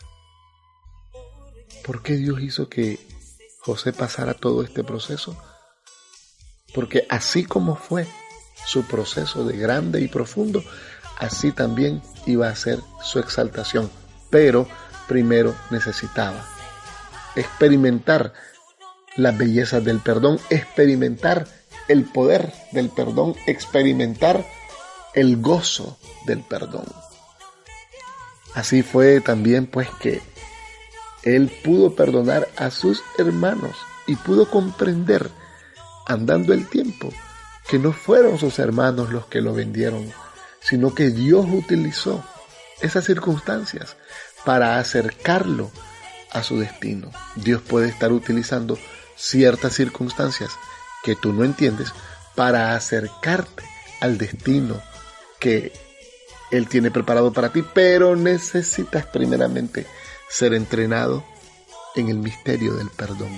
¿Por qué Dios hizo que José pasara todo este proceso? Porque así como fue su proceso de grande y profundo, así también iba a ser su exaltación. Pero primero necesitaba experimentar las bellezas del perdón, experimentar el poder del perdón, experimentar el gozo del perdón. Así fue también pues que él pudo perdonar a sus hermanos y pudo comprender, andando el tiempo, que no fueron sus hermanos los que lo vendieron, sino que Dios utilizó esas circunstancias para acercarlo a su destino. Dios puede estar utilizando ciertas circunstancias que tú no entiendes para acercarte al destino que Él tiene preparado para ti, pero necesitas primeramente ser entrenado en el misterio del perdón.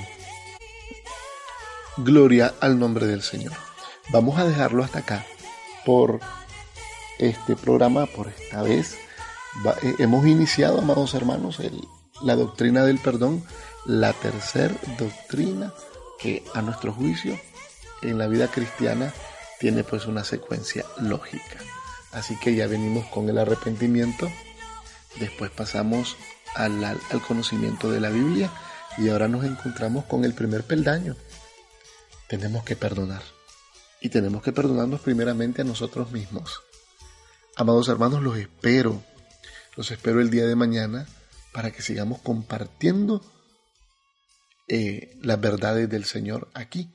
Gloria al nombre del Señor. Vamos a dejarlo hasta acá por este programa, por esta vez. Eh, hemos iniciado, amados hermanos, la doctrina del perdón la tercera doctrina que a nuestro juicio en la vida cristiana tiene pues una secuencia lógica. Así que ya venimos con el arrepentimiento, después pasamos al, al conocimiento de la Biblia y ahora nos encontramos con el primer peldaño. Tenemos que perdonar y tenemos que perdonarnos primeramente a nosotros mismos. Amados hermanos, los espero, los espero el día de mañana para que sigamos compartiendo eh, las verdades del Señor aquí,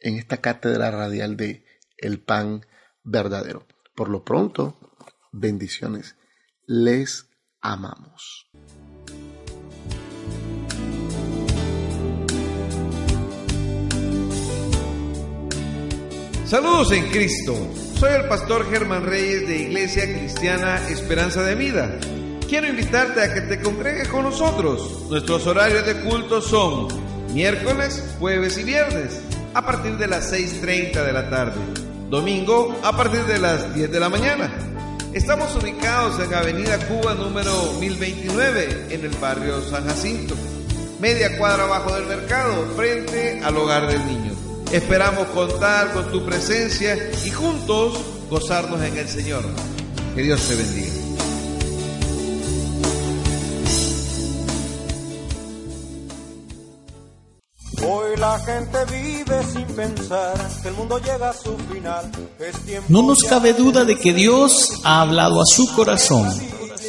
en esta cátedra radial de El Pan Verdadero. Por lo pronto, bendiciones. Les amamos. Saludos en Cristo. Soy el pastor Germán Reyes de Iglesia Cristiana Esperanza de Vida quiero invitarte a que te congregues con nosotros. Nuestros horarios de culto son miércoles, jueves y viernes a partir de las 6.30 de la tarde. Domingo a partir de las 10 de la mañana. Estamos ubicados en Avenida Cuba número 1029 en el barrio San Jacinto, media cuadra abajo del mercado, frente al hogar del niño. Esperamos contar con tu presencia y juntos gozarnos en el Señor. Que Dios te bendiga. La gente vive sin pensar que el mundo llega a su final. no nos cabe duda de que Dios ha hablado a su corazón,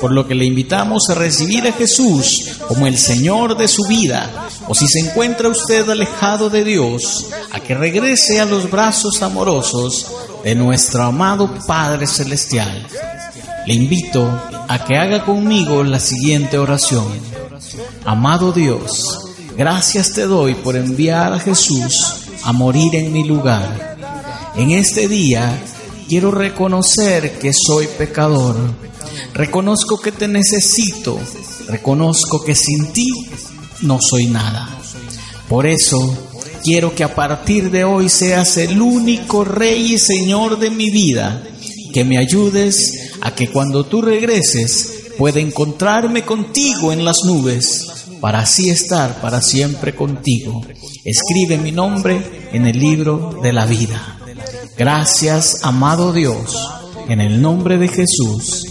por lo que le invitamos a recibir a Jesús como el Señor de su vida, o si se encuentra usted alejado de Dios, a que regrese a los brazos amorosos de nuestro amado Padre Celestial. Le invito a que haga conmigo la siguiente oración. Amado Dios, Gracias te doy por enviar a Jesús a morir en mi lugar. En este día quiero reconocer que soy pecador. Reconozco que te necesito. Reconozco que sin ti no soy nada. Por eso quiero que a partir de hoy seas el único rey y señor de mi vida. Que me ayudes a que cuando tú regreses pueda encontrarme contigo en las nubes para así estar para siempre contigo. Escribe mi nombre en el libro de la vida. Gracias, amado Dios, En el nombre de Jesús.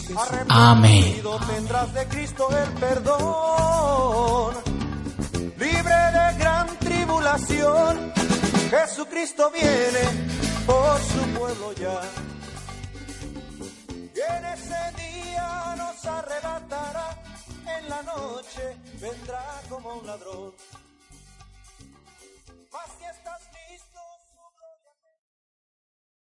Amén. Tendrás de Cristo el perdón. Libre de gran tribulación, Jesucristo viene por su pueblo ya. Y en ese día nos arrebatará, en la noche vendrá como un ladrón. Si estás